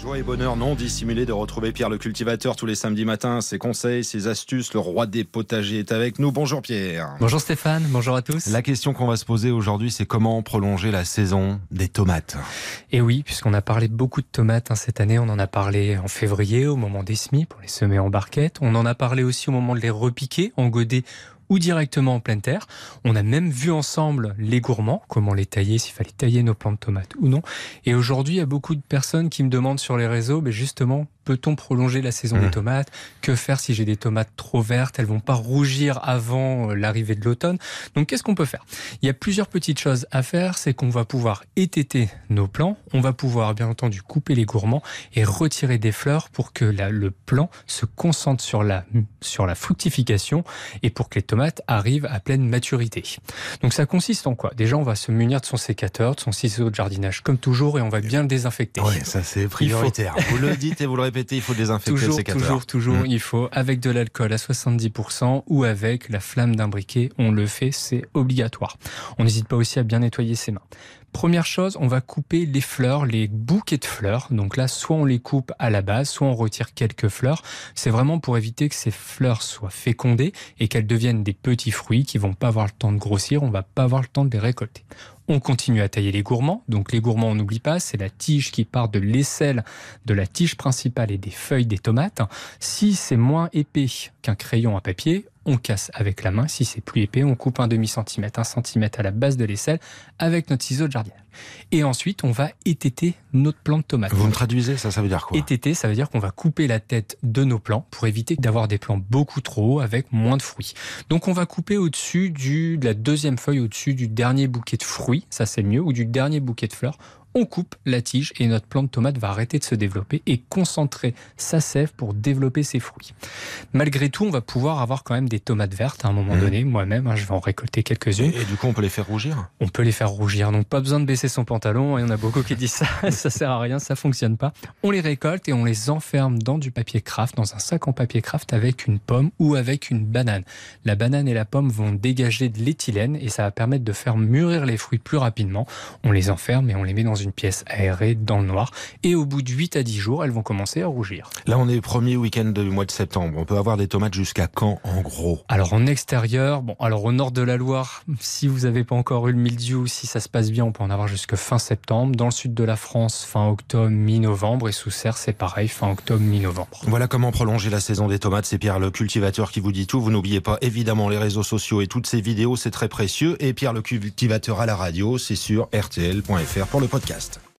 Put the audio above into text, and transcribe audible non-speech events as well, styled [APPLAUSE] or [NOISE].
Joie et bonheur non dissimulé de retrouver Pierre le cultivateur tous les samedis matins. Ses conseils, ses astuces, le roi des potagers est avec nous. Bonjour Pierre. Bonjour Stéphane, bonjour à tous. La question qu'on va se poser aujourd'hui, c'est comment prolonger la saison des tomates? Et oui, puisqu'on a parlé beaucoup de tomates hein, cette année, on en a parlé en février au moment des semis pour les semer en barquette. On en a parlé aussi au moment de les repiquer en godet ou directement en pleine terre. On a même vu ensemble les gourmands, comment les tailler, s'il fallait tailler nos plantes de tomates ou non. Et aujourd'hui, il y a beaucoup de personnes qui me demandent sur les réseaux, mais justement, peut-on prolonger la saison des mmh. tomates? Que faire si j'ai des tomates trop vertes? Elles vont pas rougir avant euh, l'arrivée de l'automne. Donc qu'est-ce qu'on peut faire? Il y a plusieurs petites choses à faire. C'est qu'on va pouvoir étêter nos plants. On va pouvoir bien entendu couper les gourmands et retirer des fleurs pour que le plant se concentre sur la, sur la fructification et pour que les tomates arrivent à pleine maturité. Donc ça consiste en quoi? Déjà, on va se munir de son sécateur, de son ciseau de jardinage comme toujours et on va bien le désinfecter. Oui, ça c'est prioritaire. Vous le dites et vous le répétez il faut désinfecter toujours, le sécateur. Toujours, toujours, mmh. il faut avec de l'alcool à 70% ou avec la flamme d'un briquet. On le fait, c'est obligatoire. On n'hésite pas aussi à bien nettoyer ses mains. Première chose, on va couper les fleurs, les bouquets de fleurs. Donc là, soit on les coupe à la base, soit on retire quelques fleurs. C'est vraiment pour éviter que ces fleurs soient fécondées et qu'elles deviennent des petits fruits qui vont pas avoir le temps de grossir. On va pas avoir le temps de les récolter. On continue à tailler les gourmands. Donc les gourmands, on n'oublie pas, c'est la tige qui part de l'aisselle de la tige principale et des feuilles des tomates. Si c'est moins épais qu'un crayon à papier, on casse avec la main. Si c'est plus épais, on coupe un demi centimètre, un centimètre à la base de l'aisselle avec notre ciseau de jardin. Et ensuite, on va étêter notre plant de tomate. Vous me traduisez ça, ça veut dire quoi Étêter, ça veut dire qu'on va couper la tête de nos plants pour éviter d'avoir des plants beaucoup trop hauts avec moins de fruits. Donc, on va couper au-dessus du, de la deuxième feuille, au-dessus du dernier bouquet de fruits, ça c'est mieux, ou du dernier bouquet de fleurs on coupe la tige et notre plante de tomate va arrêter de se développer et concentrer sa sève pour développer ses fruits. Malgré tout, on va pouvoir avoir quand même des tomates vertes à un moment mmh. donné. Moi-même, hein, je vais en récolter quelques-unes. Et, du coup, on peut les faire rougir On peut les faire rougir. Donc, pas besoin de baisser son pantalon. Il y en a beaucoup qui disent ça. [LAUGHS] ça sert à rien, ça fonctionne pas. On les récolte et on les enferme dans du papier craft, dans un sac en papier craft avec une pomme ou avec une banane. La banane et la pomme vont dégager de l'éthylène et ça va permettre de faire mûrir les fruits plus rapidement. On les enferme et on les met dans une pièce aérée dans le noir. Et au bout de 8 à 10 jours, elles vont commencer à rougir. Là, on est le premier week-end du mois de septembre. On peut avoir des tomates jusqu'à quand, en gros? Alors, en extérieur, bon, alors au nord de la Loire, si vous n'avez pas encore eu le mildiou, si ça se passe bien, on peut en avoir jusqu'à fin septembre. Dans le sud de la France, fin octobre, mi-novembre. Et sous serre, c'est pareil, fin octobre, mi-novembre. Voilà comment prolonger la saison des tomates. C'est Pierre le cultivateur qui vous dit tout. Vous n'oubliez pas évidemment les réseaux sociaux et toutes ces vidéos, c'est très précieux. Et Pierre le cultivateur à la radio, c'est sur rtl.fr pour le podcast.